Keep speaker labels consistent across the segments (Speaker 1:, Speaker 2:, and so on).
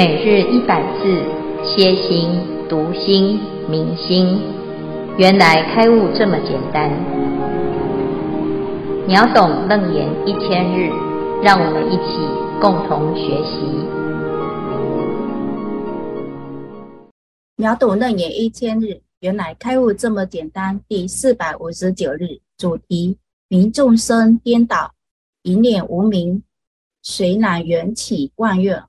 Speaker 1: 每日一百字，歇心、读心、明心，原来开悟这么简单。秒懂楞严一千日，让我们一起共同学习。
Speaker 2: 秒懂楞严一千日，原来开悟这么简单。第四百五十九日，主题：民众生颠倒，一念无明。谁乃缘起妄愿？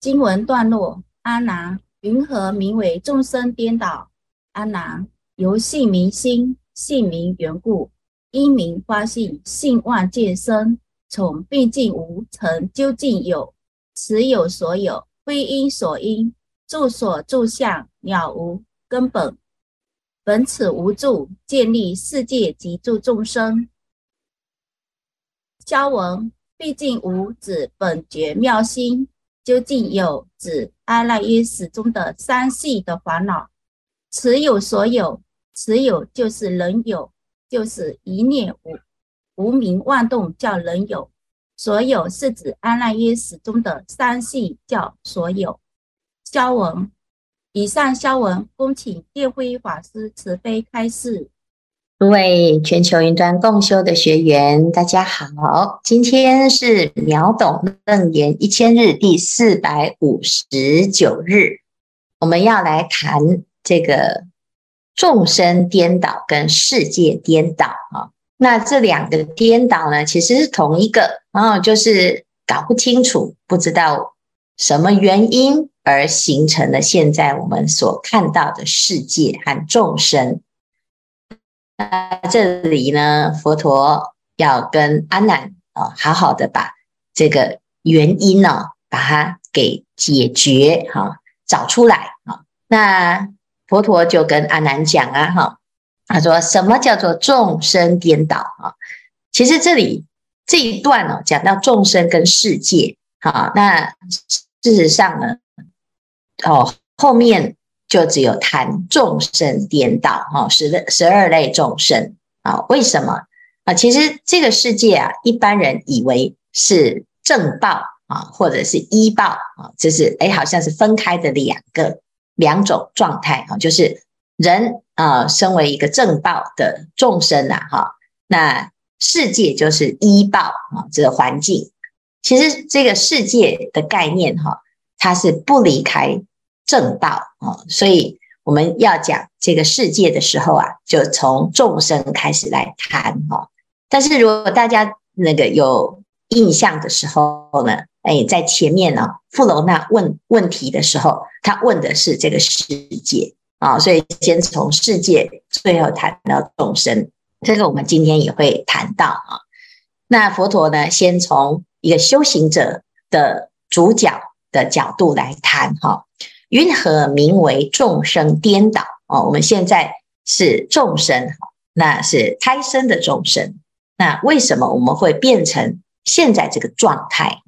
Speaker 2: 经文段落：阿难，云何名为众生颠倒？阿难，由性名心，性名缘故，因名发性，性妄见生，从毕竟无成究竟有，此有所有，非因所因，住所住相了无根本，本此无住，建立世界及诸众生。消文，毕竟无指本觉妙心，究竟有指阿赖耶识中的三系的烦恼。此有所有，此有就是人有，就是一念无无明妄动叫人有，所有是指阿赖耶识中的三系叫所有。消文，以上消文，恭请电辉法师慈悲开示。
Speaker 3: 各位全球云端共修的学员，大家好！今天是秒懂楞严一千日第四百五十九日，我们要来谈这个众生颠倒跟世界颠倒啊。那这两个颠倒呢，其实是同一个，然后就是搞不清楚，不知道什么原因而形成了现在我们所看到的世界和众生。那这里呢，佛陀要跟阿难啊，好好的把这个原因呢，把它给解决哈，找出来啊。那佛陀就跟阿难讲啊，哈，他说什么叫做众生颠倒啊？其实这里这一段呢，讲到众生跟世界，哈，那事实上呢，哦，后面。就只有谈众生颠倒哈，十十二类众生啊？为什么啊？其实这个世界啊，一般人以为是正报啊，或者是依报啊，就是哎，好像是分开的两个两种状态啊。就是人啊，身为一个正报的众生呐，哈，那世界就是依报啊，这个环境。其实这个世界的概念哈，它是不离开。正道啊，所以我们要讲这个世界的时候啊，就从众生开始来谈哈。但是如果大家那个有印象的时候呢，哎，在前面呢，富楼那问问题的时候，他问的是这个世界啊，所以先从世界，最后谈到众生，这个我们今天也会谈到啊。那佛陀呢，先从一个修行者的主角的角度来谈哈。云何名为众生颠倒？哦，我们现在是众生，那是胎生的众生。那为什么我们会变成现在这个状态？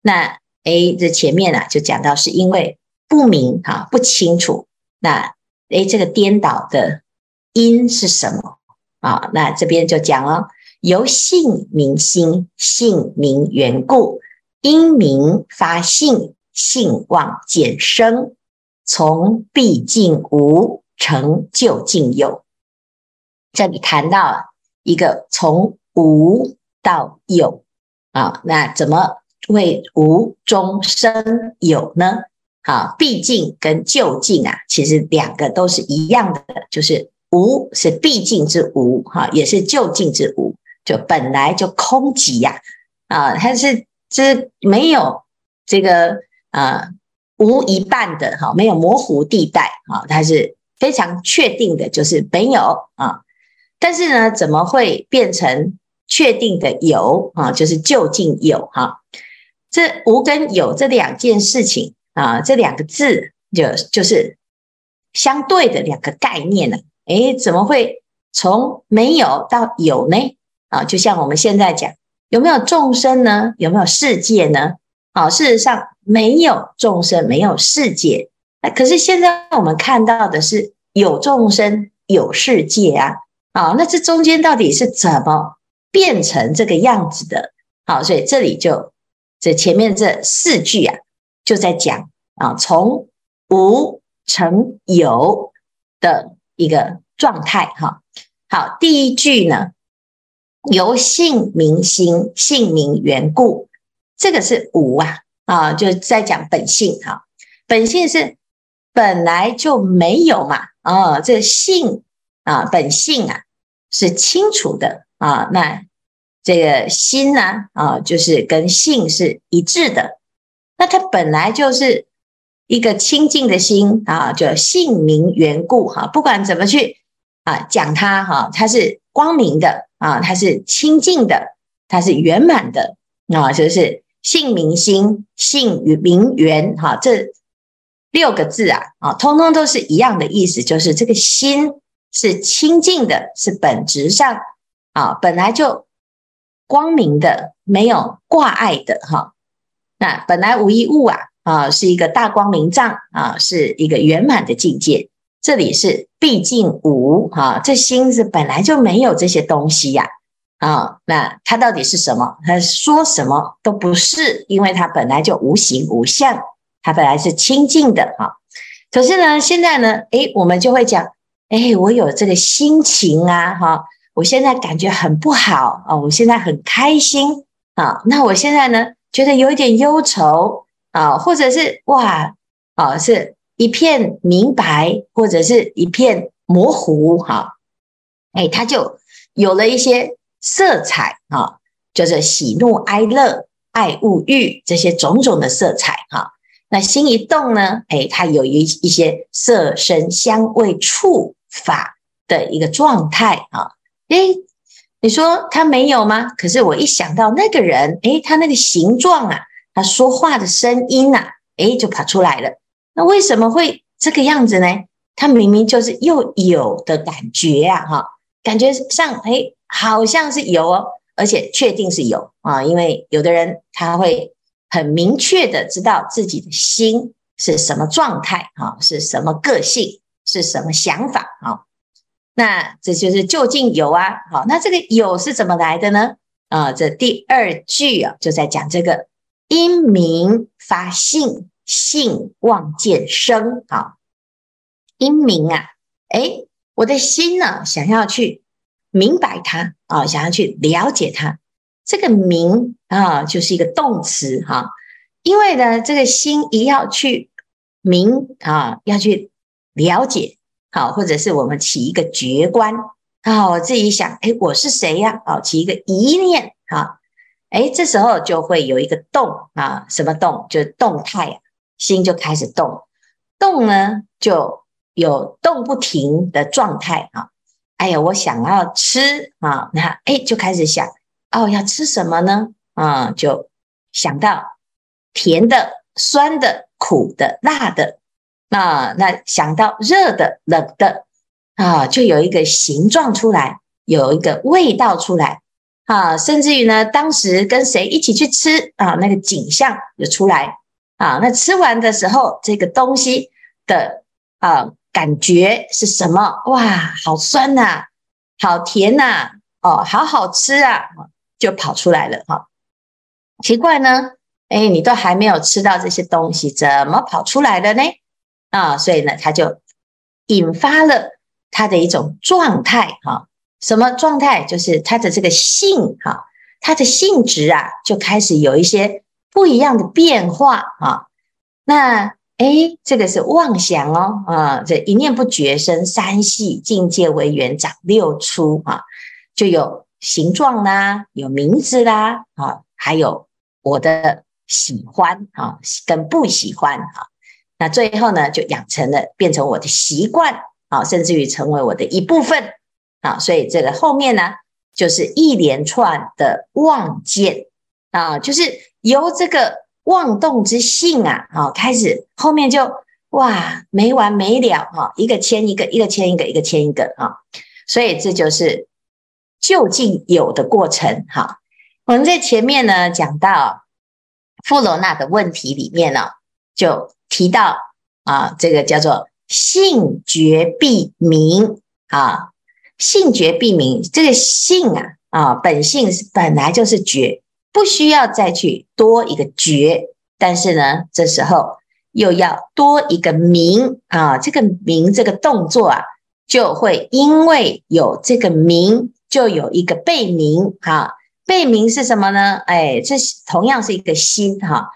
Speaker 3: 那诶，这前面啊就讲到，是因为不明啊，不清楚。那诶，这个颠倒的因是什么啊？那这边就讲了，由性名心，性名缘故，因名发性，性妄见生。从毕竟无成就竟有，这里谈到一个从无到有啊，那怎么会无中生有呢？啊，毕竟跟究竟啊，其实两个都是一样的，就是无是毕竟之无，哈，也是究竟之无，就本来就空寂呀，啊，它是这没有这个啊。无一半的哈，没有模糊地带啊，它是非常确定的，就是没有啊。但是呢，怎么会变成确定的有啊？就是究竟有哈。这无跟有这两件事情啊，这两个字就就是相对的两个概念呢。诶，怎么会从没有到有呢？啊，就像我们现在讲，有没有众生呢？有没有世界呢？啊，事实上。没有众生，没有世界。那可是现在我们看到的是有众生，有世界啊！啊，那这中间到底是怎么变成这个样子的？好，所以这里就这前面这四句啊，就在讲啊，从无成有的一个状态哈。好，第一句呢，由性明心，性明缘故，这个是无啊啊，就在讲本性哈。本性是本来就没有嘛啊，这性啊，本性啊是清楚的啊，那。这个心呢，啊，就是跟性是一致的。那它本来就是一个清净的心啊，就性明缘故哈。不管怎么去啊讲它哈，它是光明的啊，它是清净的，它是圆满的啊，就是性名心，性与名缘哈。这六个字啊，啊，通通都是一样的意思，就是这个心是清净的，是本质上啊，本来就。光明的，没有挂碍的哈。那本来无一物啊，啊，是一个大光明藏啊，是一个圆满的境界。这里是毕竟无哈，这心是本来就没有这些东西呀。啊那它到底是什么？它说什么都不是，因为它本来就无形无相，它本来是清净的哈。可是呢，现在呢，诶，我们就会讲，诶，我有这个心情啊，哈。我现在感觉很不好啊！我现在很开心啊！那我现在呢，觉得有一点忧愁啊，或者是哇啊，是一片明白，或者是一片模糊哈。哎，它就有了一些色彩啊，就是喜怒哀乐、爱恶欲这些种种的色彩哈。那心一动呢，哎，它有一一些色声香味触法的一个状态啊。诶，你说他没有吗？可是我一想到那个人，诶，他那个形状啊，他说话的声音呐，诶，就跑出来了。那为什么会这个样子呢？他明明就是又有的感觉啊，哈，感觉上，诶，好像是有哦，而且确定是有啊，因为有的人他会很明确的知道自己的心是什么状态啊，是什么个性，是什么想法啊。那这就是究竟有啊，好，那这个有是怎么来的呢？啊，这第二句啊，就在讲这个因明发性，性望见生啊。因明啊，诶，我的心呢，想要去明白它啊，想要去了解它。这个明啊，就是一个动词哈，因为呢，这个心一要去明啊，要去了解。好，或者是我们起一个觉观啊，我自己想，哎，我是谁呀？啊，起一个疑念啊，哎，这时候就会有一个动啊，什么动？就是动态啊，心就开始动，动呢就有动不停的状态啊。哎呀，我想要吃啊，那哎就开始想，哦，要吃什么呢？啊，就想到甜的、酸的、苦的、辣的。啊，那想到热的、冷的啊，就有一个形状出来，有一个味道出来啊，甚至于呢，当时跟谁一起去吃啊，那个景象就出来啊。那吃完的时候，这个东西的啊感觉是什么？哇，好酸呐、啊，好甜呐、啊，哦，好好吃啊，就跑出来了哈、奇怪呢，哎，你都还没有吃到这些东西，怎么跑出来的呢？啊，所以呢，他就引发了他的一种状态，哈，什么状态？就是他的这个性，哈，它的性质啊，就开始有一些不一样的变化，啊，那，诶，这个是妄想哦，啊，这一念不觉生三系境界为缘长六出，啊，就有形状啦，有名字啦，啊，还有我的喜欢，啊，跟不喜欢，啊。那最后呢，就养成了，变成我的习惯啊，甚至于成为我的一部分啊。所以这个后面呢，就是一连串的妄见啊，就是由这个妄动之性啊，啊开始，后面就哇没完没了哈，一个牵一个，一个牵一个，一个牵一个啊。所以这就是究竟有的过程哈。我们在前面呢讲到富罗那的问题里面呢，就。提到啊，这个叫做性觉必明啊，性觉必明，这个性啊啊，本性本来就是觉，不需要再去多一个觉但是呢，这时候又要多一个名啊，这个名这个动作啊，就会因为有这个名，就有一个被名啊。被名是什么呢？哎，这同样是一个心哈。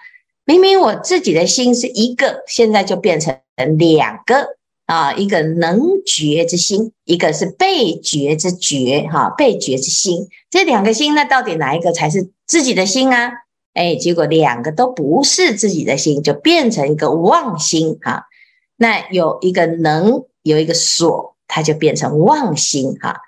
Speaker 3: 明明我自己的心是一个，现在就变成两个啊，一个能觉之心，一个是被觉之觉哈，被觉之心。这两个心，那到底哪一个才是自己的心啊？哎，结果两个都不是自己的心，就变成一个妄心哈。那有一个能，有一个所，它就变成妄心哈。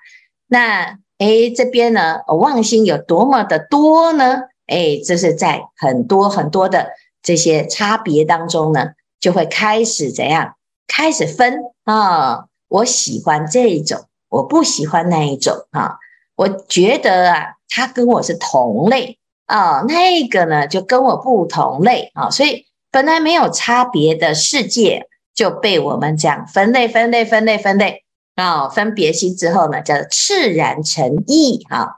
Speaker 3: 那哎，这边呢，妄心有多么的多呢？哎，这是在很多很多的这些差别当中呢，就会开始怎样？开始分啊，我喜欢这一种，我不喜欢那一种啊。我觉得啊，他跟我是同类。啊、那个呢，就跟我不同类啊、所以本来没有差别的世界就被我们这样分类、分类、分类、分类啊、分别心之后呢，叫做炽然成异啊，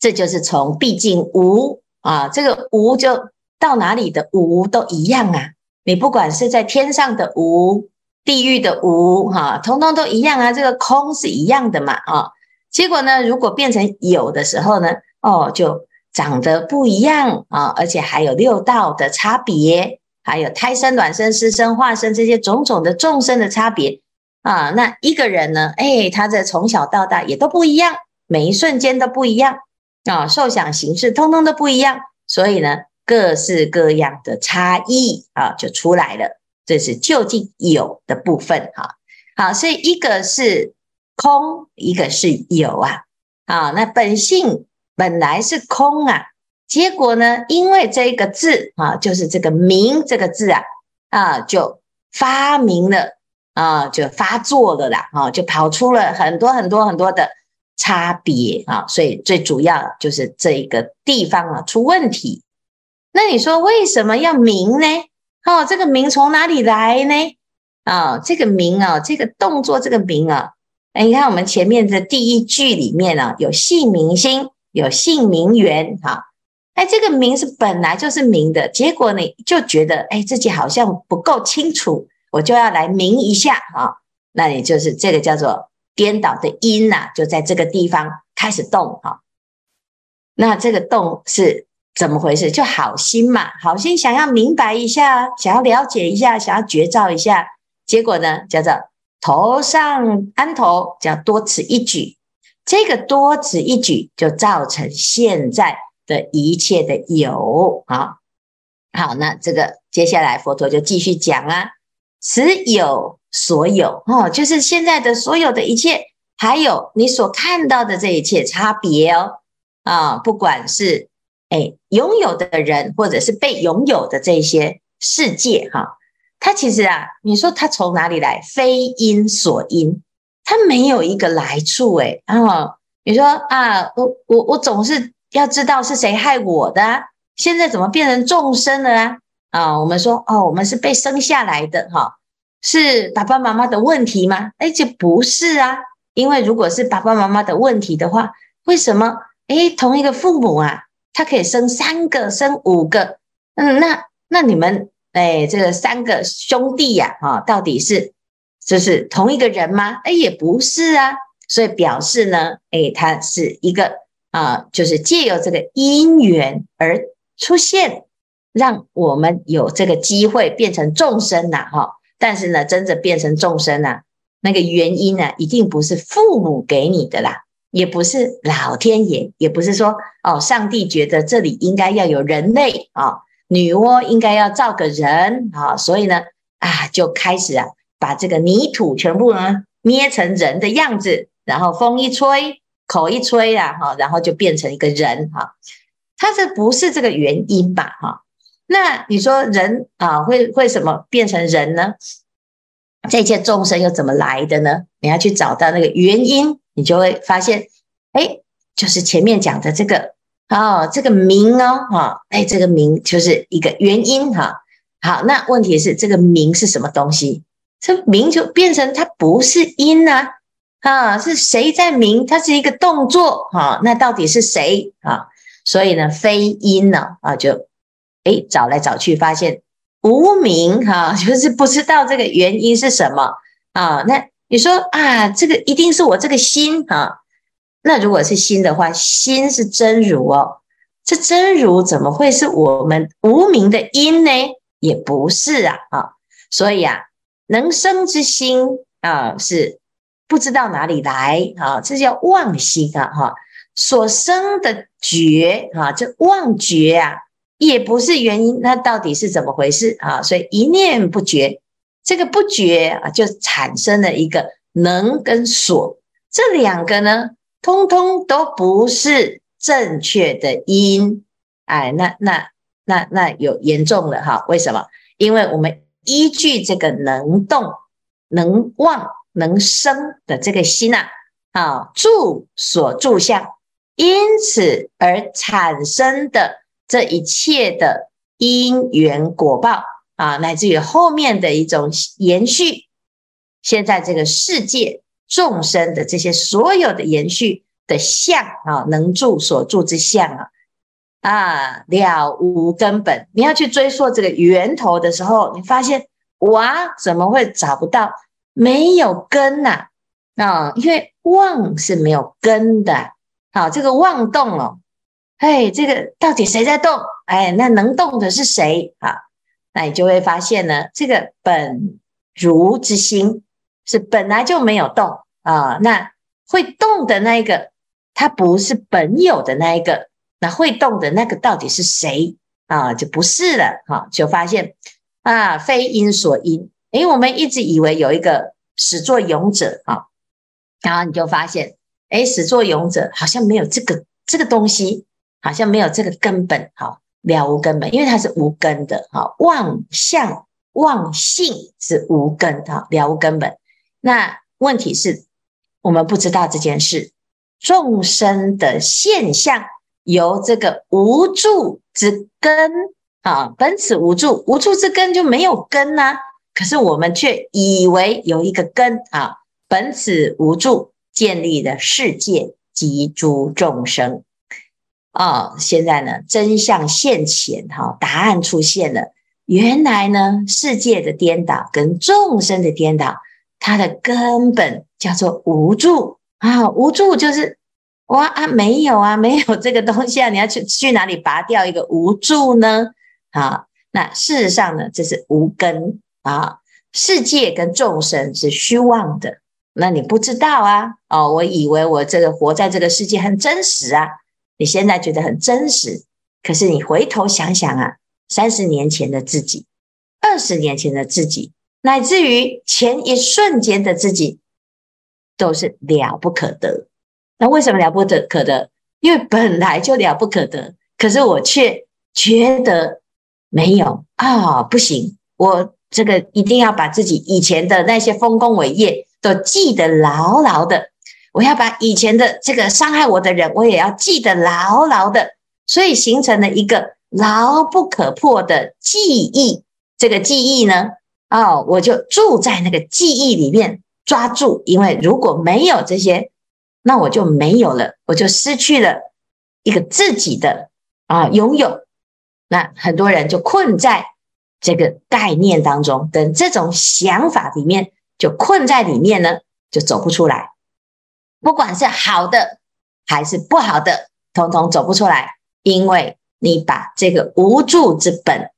Speaker 3: 这就是从毕竟无啊，这个无就到哪里的无都一样啊，你不管是在天上的无、地狱的无哈，通通都一样啊，这个空是一样的嘛啊，结果呢，如果变成有的时候呢，哦，就长得不一样啊，而且还有六道的差别，还有胎生、卵生、湿生、化生这些种种的众生的差别啊。那一个人呢，哎，他的从小到大也都不一样，每一瞬间都不一样啊，受想行识通通都不一样，所以呢，各式各样的差异啊就出来了。这是究竟有的部分哈。好，所以一个是空，一个是有啊。啊，那本性。本来是空啊，结果呢，因为这个字啊，就是这个名这个字啊，啊，就发明了啊，就发作了啦，啊，就跑出了很多很多很多的差别啊，所以最主要就是这一个地方啊出问题。那你说为什么要名呢？哦，这个名从哪里来呢？啊，这个名啊，这个动作这个名啊，哎，你看我们前面的第一句里面啊，有姓名心。有姓名缘哈，哎，这个名是本来就是名的，结果你就觉得哎，自己好像不够清楚，我就要来名一下哈，那你就是这个叫做颠倒的因呐，就在这个地方开始动哈。那这个动是怎么回事？就好心嘛，好心想要明白一下，想要了解一下，想要觉照一下，结果呢，叫做头上安头，叫多此一举。这个多此一举，就造成现在的一切的有啊。好，那这个接下来佛陀就继续讲啊，此有所有哦，就是现在的所有的一切，还有你所看到的这一切差别哦啊，不管是哎拥有的人，或者是被拥有的这些世界哈，它其实啊，你说它从哪里来？非因所因。他没有一个来处诶，然后你说啊，我我我总是要知道是谁害我的啊，现在怎么变成众生了啊？啊，我们说哦，我们是被生下来的哈，是爸爸妈妈的问题吗？哎，这不是啊，因为如果是爸爸妈妈的问题的话，为什么哎同一个父母啊，他可以生三个、生五个？嗯，那那你们哎这个三个兄弟呀，啊，到底是？就是同一个人吗？哎，也不是啊，所以表示呢，哎，他是一个啊，就是借由这个因缘而出现，让我们有这个机会变成众生呐，哈。但是呢，真正变成众生呐，那个原因呢，一定不是父母给你的啦，也不是老天爷，也不是说哦，上帝觉得这里应该要有人类啊，女娲应该要造个人啊，所以呢，啊，就开始啊。把这个泥土全部呢捏成人的样子，然后风一吹，口一吹啊，哈，然后就变成一个人哈。它这不是这个原因吧？哈，那你说人啊，会会什么变成人呢？这一切众生又怎么来的呢？你要去找到那个原因，你就会发现，哎，就是前面讲的这个哦，这个名哦，哈，哎，这个名就是一个原因哈。好，那问题是这个名是什么东西？这名就变成它不是因啊，啊，是谁在名？它是一个动作啊，那到底是谁啊？所以呢，非因呢啊，就哎，找来找去发现无名哈，就是不知道这个原因是什么啊。那你说啊，这个一定是我这个心哈。那如果是心的话，心是真如哦，这真如怎么会是我们无名的因呢？也不是啊啊。所以啊，能生之心啊，是不知道哪里来啊，这叫妄心啊哈。所生的觉啊，这妄觉啊，也不是原因。那到底是怎么回事啊？所以一念不觉，这个不觉啊，就产生了一个能跟所，这两个呢，通通都不是正确的因。哎，那那那那有严重了哈？为什么？因为我们依据这个能动、能忘、能生的这个心呐，啊，住所住相。因此而产生的这一切的因缘果报啊，乃至于后面的一种延续，现在这个世界众生的这些所有的延续的相啊，能住所住之相啊，啊了无根本。你要去追溯这个源头的时候，你发现哇，怎么会找不到？没有根呐啊，因为妄是没有根的。好，这个妄动哦，哎，这个到底谁在动？哎，那能动的是谁啊？那你就会发现呢，这个本如之心是本来就没有动啊。那会动的那一个，它不是本有的那一个，那会动的那个到底是谁啊？就不是了。哈，就发现啊，非因所因。诶，我们一直以为有一个始作俑者啊，然后你就发现。哎，始作俑者好像没有这个这个东西，好像没有这个根本，哈了无根本，因为它是无根的，哈妄相妄性是无根哈，了无根本。那问题是，我们不知道这件事，众生的现象由这个无助之根啊，本此无助，无助之根就没有根呐、可是我们却以为有一个根啊，本此无助。建立的世界及诸众生啊、哦，现在呢，真相现前，哈，答案出现了。原来呢，世界的颠倒跟众生的颠倒，它的根本叫做无助啊，无助就是哇啊，没有啊，没有这个东西啊，你要去去哪里拔掉一个无助呢？啊，那事实上呢，这是无根啊，世界跟众生是虚妄的。那你不知道啊？哦，我以为我这个活在这个世界很真实啊。你现在觉得很真实，可是你回头想想啊，三十年前的自己，二十年前的自己，乃至于前一瞬间的自己，都是了不可得。那为什么了不得可得？因为本来就了不可得，可是我却觉得没有啊，不行，我这个一定要把自己以前的那些丰功伟业。都记得牢牢的，我要把以前的这个伤害我的人，我也要记得牢牢的，所以形成了一个牢不可破的记忆。这个记忆呢，哦，我就住在那个记忆里面，抓住，因为如果没有这些，那我就没有了，我就失去了一个自己的啊拥有。那很多人就困在这个概念当中，等这种想法里面。就困在里面呢，就走不出来。不管是好的还是不好的，统统走不出来，因为你把这个无助之本，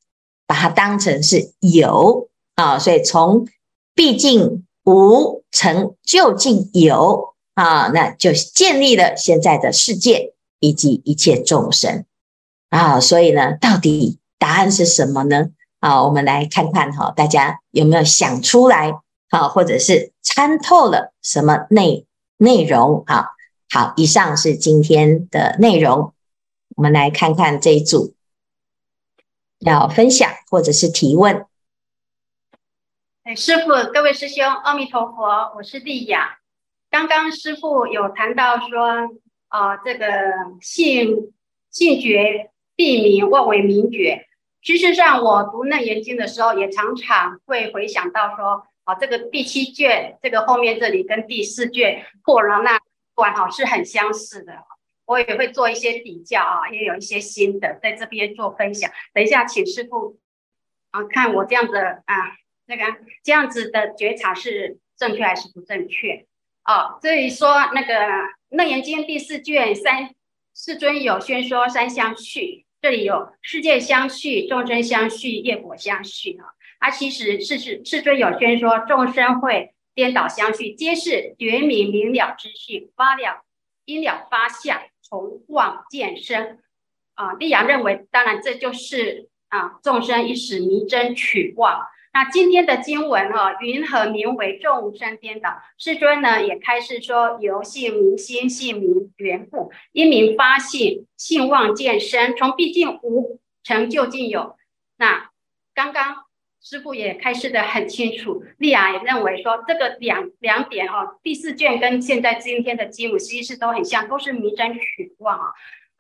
Speaker 3: 把它当成是有啊，所以从毕竟无成就近有啊，那就建立了现在的世界以及一切众生啊。所以呢，到底答案是什么呢？啊，我们来看看哈，大家有没有想出来？啊，或者是参透了什么内内容啊？好，以上是今天的内容。我们来看看这一组要分享或者是提问。
Speaker 4: 哎，师傅，各位师兄，阿弥陀佛，我是丽雅。刚刚师傅有谈到说，啊、这个性性觉必明，妄为明觉。事实上，我读楞严经的时候，也常常会回想到说。啊，这个第七卷，这个后面这里跟第四卷破了那段哈是很相似的。我也会做一些比较啊，也有一些心得在这边做分享。等一下，请师傅啊，看我这样子啊，那个这样子的觉察是正确还是不正确？哦，所以说那个《楞严经》第四卷三世尊有宣说三相续，这里有世界相续、众生相续、业果相续啊。啊，其实世世世尊有宣说众生会颠倒相续，皆是觉明明了之讯，发了因了发相，从妄见生。啊，立雅认为，当然这就是啊众生一时迷真取妄。那今天的经文哈、哦，云何名为众生颠倒？世尊呢也开示说，由性明心，性明缘故，因明发性，性妄见身，从毕竟无成就近有。那刚刚师父也开示的很清楚，立雅也认为说，这个两两点哦，第四卷跟现在今天的经文其实都很像，都是迷真取妄啊。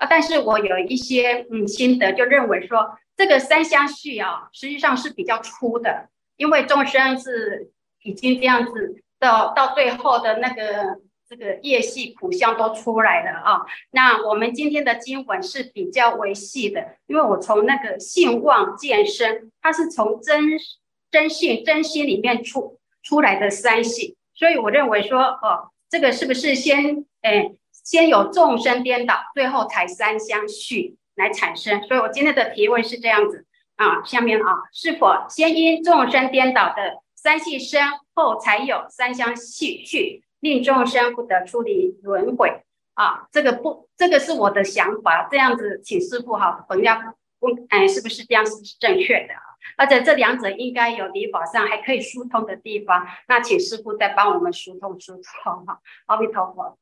Speaker 4: 啊，但是我有一些嗯心得，就认为说。这个三相续啊，实际上是比较粗的，因为众生是已经这样子到到最后的那个这个业系苦相都出来了啊。那我们今天的经文是比较微细的，因为我从那个性妄见生，它是从真真性真心里面出出来的三系，所以我认为说，哦，这个是不是先诶先有众生颠倒，最后才三相续？来产生，所以我今天的提问是这样子啊，下面啊，是否先因众生颠倒的三系生，后才有三相续续，令众生不得出离轮回啊？这个不，这个是我的想法，这样子，请师傅哈，我们要问，哎，是不是这样是正确的？而且这两者应该有理法上还可以疏通的地方，那请师傅再帮我们疏通疏通哈。阿弥陀佛。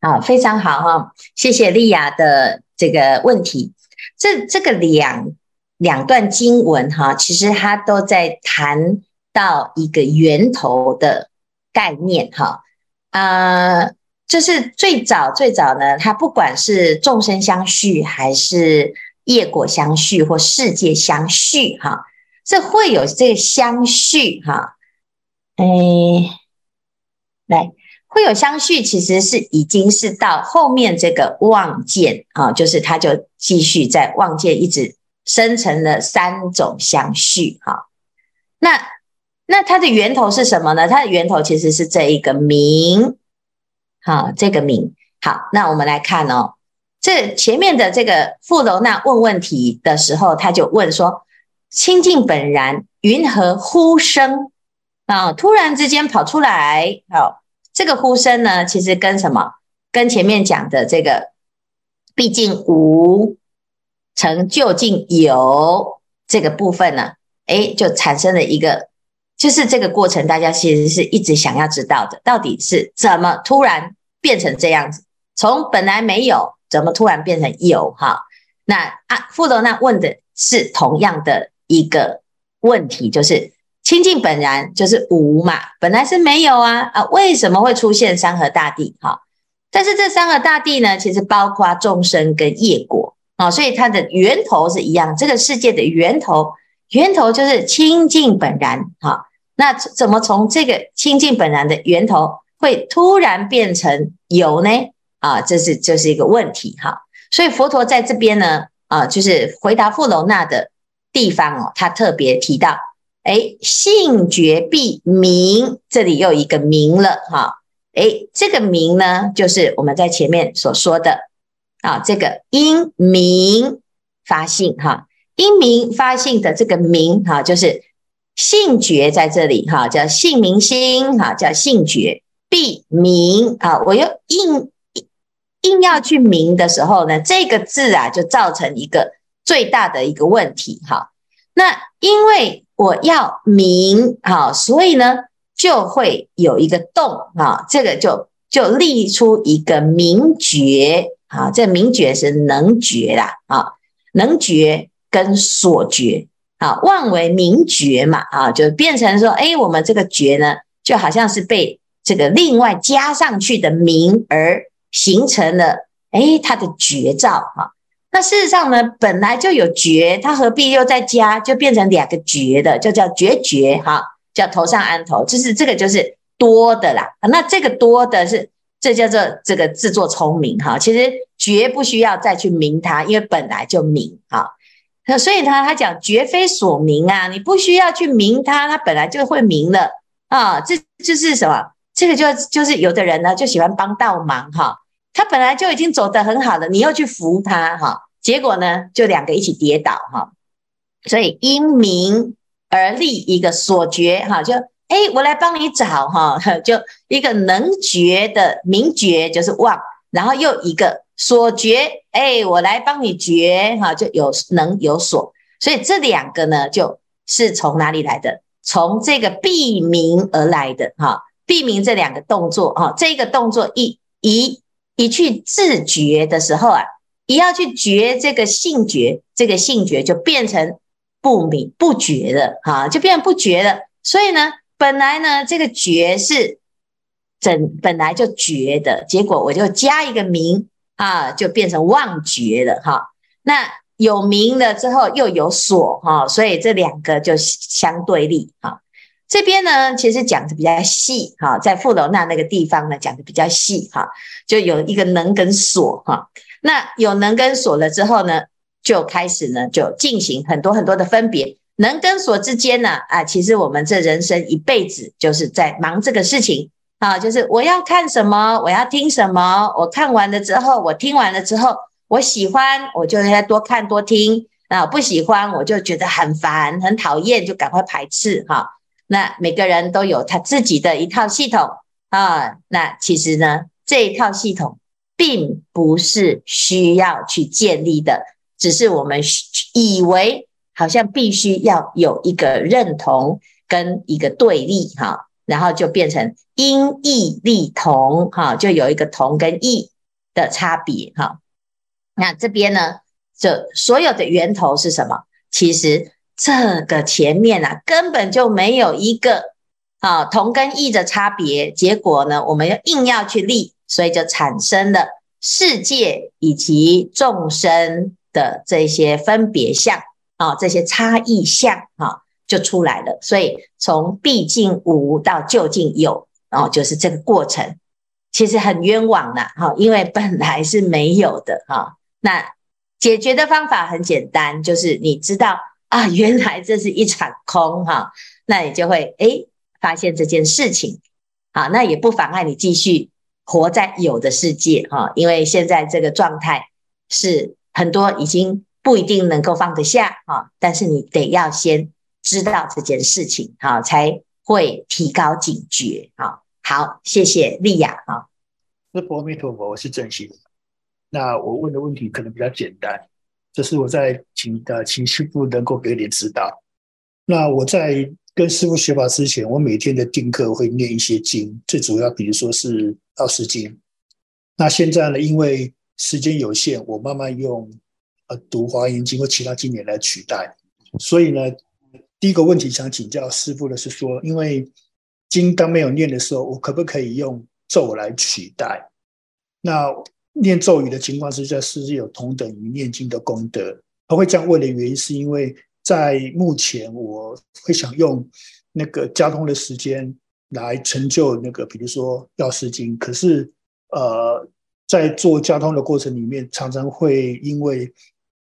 Speaker 3: 啊，非常好哈，谢谢丽雅的这个问题。这这个两两段经文哈，其实它都在谈到一个源头的概念哈。啊，就是最早最早呢，它不管是众生相续，还是业果相续，或世界相续哈，这会有这个相续哈。哎，来。会有相续，其实是已经是到后面这个望见啊，就是它就继续在望见一直生成了三种相续哈。那那它的源头是什么呢？它的源头其实是这一个名，好，这个名。好，那我们来看哦，这前面的这个富楼那问问题的时候，他就问说：清净本然，云何忽生啊？突然之间跑出来，好。这个呼声呢，其实跟什么？跟前面讲的这个毕竟无成就近有这个部分呢，诶，就产生了一个，就是这个过程，大家其实是一直想要知道的，到底是怎么突然变成这样子？从本来没有，怎么突然变成有？哈，那啊，富楼那问的是同样的一个问题，就是。清净本然就是无嘛，本来是没有啊啊，为什么会出现山河大地？哈，但是这山河大地呢，其实包括众生跟业果啊，所以它的源头是一样。这个世界的源头，源头就是清净本然。哈，那怎么从这个清净本然的源头会突然变成有呢？啊，这是这是一个问题。哈，所以佛陀在这边呢，啊，就是回答富楼那的地方哦，他特别提到。哎，性觉必明，这里又一个明了哈。哎，这个明呢，就是我们在前面所说的啊，这个因明发性哈，因明发性的这个明哈，就是性觉在这里哈，叫性明心哈，叫性觉必明啊。我又硬硬要去明的时候呢，这个字啊，就造成一个最大的一个问题哈。那因为我要明啊，所以呢就会有一个动啊，这个就就立出一个明觉啊，这明觉是能觉啦啊，能觉跟所觉啊，妄为明觉嘛啊，就变成说，哎，我们这个觉呢，就好像是被这个另外加上去的明而形成了，哎，它的觉照哈。那事实上呢，本来就有觉，它何必又再加，就变成两个觉的，就叫觉觉哈，叫头上安头，就是这个就是多的啦。那这个多的是这叫做这个自作聪明哈。其实觉不需要再去明它，因为本来就明哈。那所以他他讲觉非所明啊，你不需要去明它，它本来就会明了啊。这就是什么？这个就就是有的人呢就喜欢帮倒忙哈，他本来就已经走得很好了，你又去扶他哈，结果呢就两个一起跌倒哈。所以因名而立一个所觉哈，就哎我来帮你找哈，就一个能觉的明觉就是望，然后又一个所觉哎我来帮你觉哈，就有能有所，所以这两个呢就是从哪里来的？从这个必名而来的哈。必名这两个动作哈，这个动作一一一去自觉的时候啊，一要去觉这个性觉，这个性觉就变成不明不觉的哈，就变不觉了。所以呢，本来呢这个觉是整本来就觉的，结果我就加一个明啊，就变成妄觉了哈。那有明了之后又有所哈，所以这两个就相对立哈。这边呢，其实讲的比较细哈，在富楼那那个地方呢，讲的比较细哈，就有一个能跟所哈。那有能跟所了之后呢，就开始呢，就进行很多很多的分别。能跟所之间呢，啊，其实我们这人生一辈子就是在忙这个事情啊，就是我要看什么，我要听什么，我看完了之后，我听完了之后，我喜欢，我就应该多看多听啊，不喜欢，我就觉得很烦很讨厌，就赶快排斥哈。那每个人都有他自己的一套系统啊，那其实呢，这一套系统并不是需要去建立的，只是我们以为好像必须要有一个认同跟一个对立哈，然后就变成因异利同哈，就有一个同跟异的差别哈。那这边呢，这所有的源头是什么？其实。这个前面啊，根本就没有一个啊同跟异的差别，结果呢，我们又硬要去立，所以就产生了世界以及众生的这些分别相啊，这些差异相啊，就出来了。所以从毕竟无到究竟有，然后就是这个过程，其实很冤枉的哈，因为本来是没有的哈。那解决的方法很简单，就是你知道。啊，原来这是一场空哈，那你就会诶发现这件事情，好，那也不妨碍你继续活在有的世界哈，因为现在这个状态是很多已经不一定能够放得下哈，但是你得要先知道这件事情哈，才会提高警觉哈。好，谢谢丽雅哈。
Speaker 5: 是阿弥陀佛，我是正心。那我问的问题可能比较简单。这是我在请呃请师父能够给点指导。那我在跟师傅学法之前，我每天的定课会念一些经，最主要比如说是《药师经》。那现在呢，因为时间有限，我慢慢用呃读《华严经》或其他经典来取代。所以呢，第一个问题想请教师傅的是说，因为经当没有念的时候，我可不可以用咒来取代？那念咒语的情况之下，是不是有同等于念经的功德？他会这样问的原因，是因为在目前我会想用那个交通的时间来成就那个，比如说药师经。可是，呃，在做交通的过程里面，常常会因为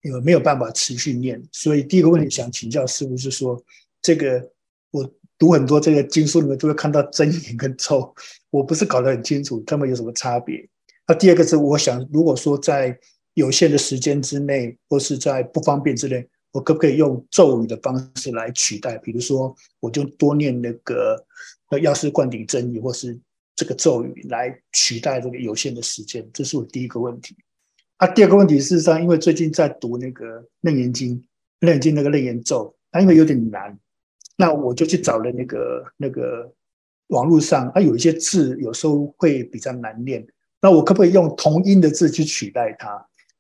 Speaker 5: 因为没有办法持续念，所以第一个问题想请教师父是说，这个我读很多这个经书里面都会看到真言跟咒，我不是搞得很清楚，他们有什么差别？那第二个是，我想，如果说在有限的时间之内，或是在不方便之内，我可不可以用咒语的方式来取代？比如说，我就多念那个呃药师灌顶真言，或是这个咒语来取代这个有限的时间。这是我第一个问题。啊，第二个问题，事实上，因为最近在读那个《楞严经》，《楞严经》那个楞严咒，它因为有点难，那我就去找了那个那个网络上，啊有一些字有时候会比较难念。那我可不可以用同音的字去取代它？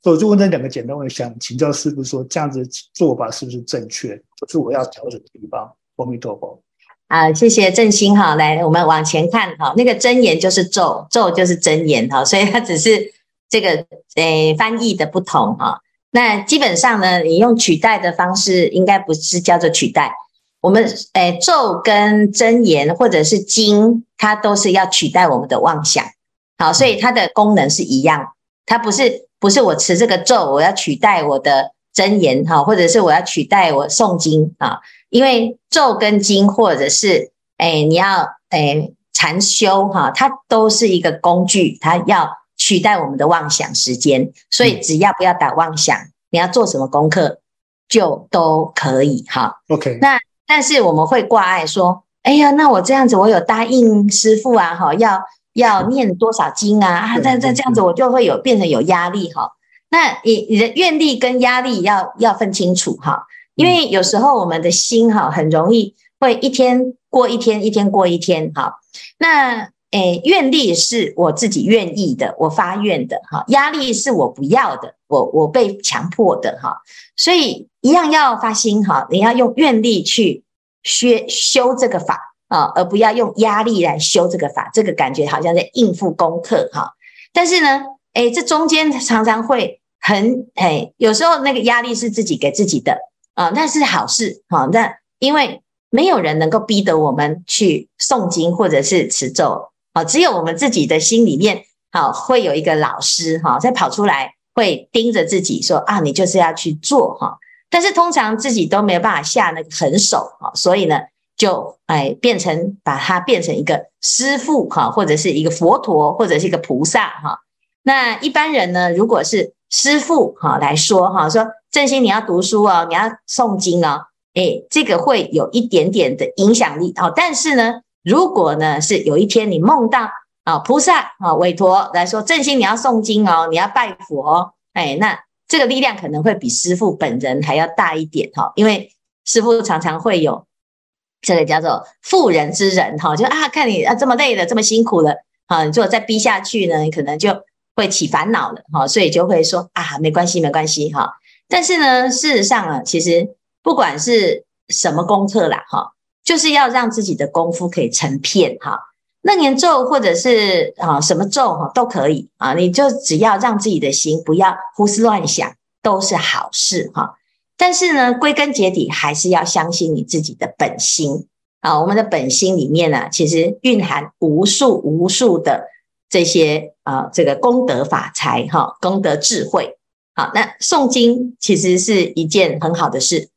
Speaker 5: 所以我就问这两个简单问题，想请教师父说，这样子做法是不是正确？这是我要调整的地方。阿弥陀佛。
Speaker 3: 啊，谢谢正心哈。来，我们往前看哈，那个真言就是咒，咒就是真言哈，所以它只是这个诶、翻译的不同哈。那基本上呢，你用取代的方式，应该不是叫做取代。我们诶、咒跟真言或者是经，它都是要取代我们的妄想。好，所以它的功能是一样，它不是不是我持这个咒，我要取代我的真言哈，或者是我要取代我诵经啊，因为咒跟经或者是哎你要哎禅修哈，它都是一个工具，它要取代我们的妄想时间，所以只要不要打妄想，你要做什么功课就都可以哈。
Speaker 5: OK，
Speaker 3: 那但是我们会挂碍说，哎呀，那我这样子我有答应师傅啊哈，要要念多少经啊，啊，这这这样子我就会有变成有压力哈。那你你的愿力跟压力要要分清楚哈，因为有时候我们的心哈很容易会一天过一天，一天过一天哈。那诶，愿力是我自己愿意的，我发愿的哈。压力是我不要的，我我被强迫的哈。所以一样要发心哈，你要用愿力去学修这个法啊，而不要用压力来修这个法。这个感觉好像在应付功课哈。但是呢，诶，这中间常常会。很哎，有时候那个压力是自己给自己的啊，那是好事哈。那因为没有人能够逼得我们去诵经或者是持咒啊，只有我们自己的心里面好会有一个老师哈，再跑出来会盯着自己说啊，你就是要去做哈。但是通常自己都没有办法下那个狠手哈，所以呢，就哎变成把它变成一个师父哈，或者是一个佛陀，或者是一个菩萨哈。那一般人呢，如果是师父哈来说哈，说正心你要读书哦，你要诵经哦，诶，这个会有一点点的影响力哦。但是呢，如果呢是有一天你梦到啊菩萨啊委托来说正心你要诵经哦，你要拜佛哦，诶，那这个力量可能会比师父本人还要大一点哈，因为师父常常会有这个叫做妇人之仁哈，就啊看你啊这么累了，这么辛苦了啊，你如果再逼下去呢，你可能就。会起烦恼了哈，所以就会说啊，没关系，没关系哈。但是呢，事实上啊，其实不管是什么功课啦哈，就是要让自己的功夫可以成片哈。楞严咒或者是啊什么咒哈都可以啊，你就只要让自己的心不要胡思乱想，都是好事哈。但是呢，归根结底还是要相信你自己的本心啊。我们的本心里面呢，其实蕴含无数无数的。这些啊，这个功德法财哈，功德智慧，好，那诵经其实是一件很好的事。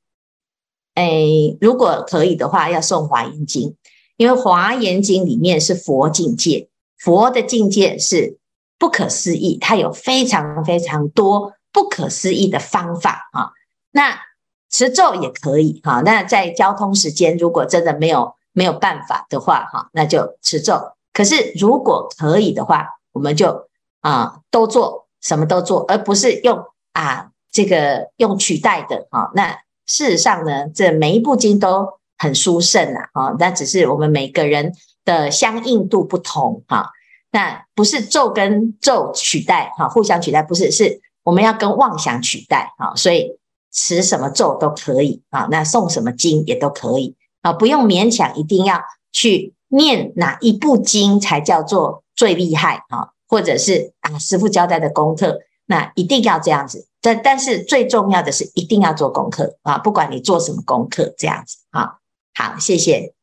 Speaker 3: 诶，如果可以的话，要诵华严经，因为华严经里面是佛境界，佛的境界是不可思议，它有非常非常多不可思议的方法啊。那持咒也可以哈，那在交通时间如果真的没有没有办法的话哈，那就持咒。可是，如果可以的话，我们就啊都做，什么都做，而不是用啊这个用取代的啊。那事实上呢，这每一部经都很殊胜啊，啊，那只是我们每个人的相应度不同哈。那不是咒跟咒取代哈，互相取代不是，是我们要跟妄想取代啊。所以持什么咒都可以啊，那诵什么经也都可以啊，不用勉强一定要去。念哪一部经才叫做最厉害啊？或者是啊，师傅交代的功课，那一定要这样子。但但是最重要的是一定要做功课啊！不管你做什么功课，这样子啊。好，谢谢。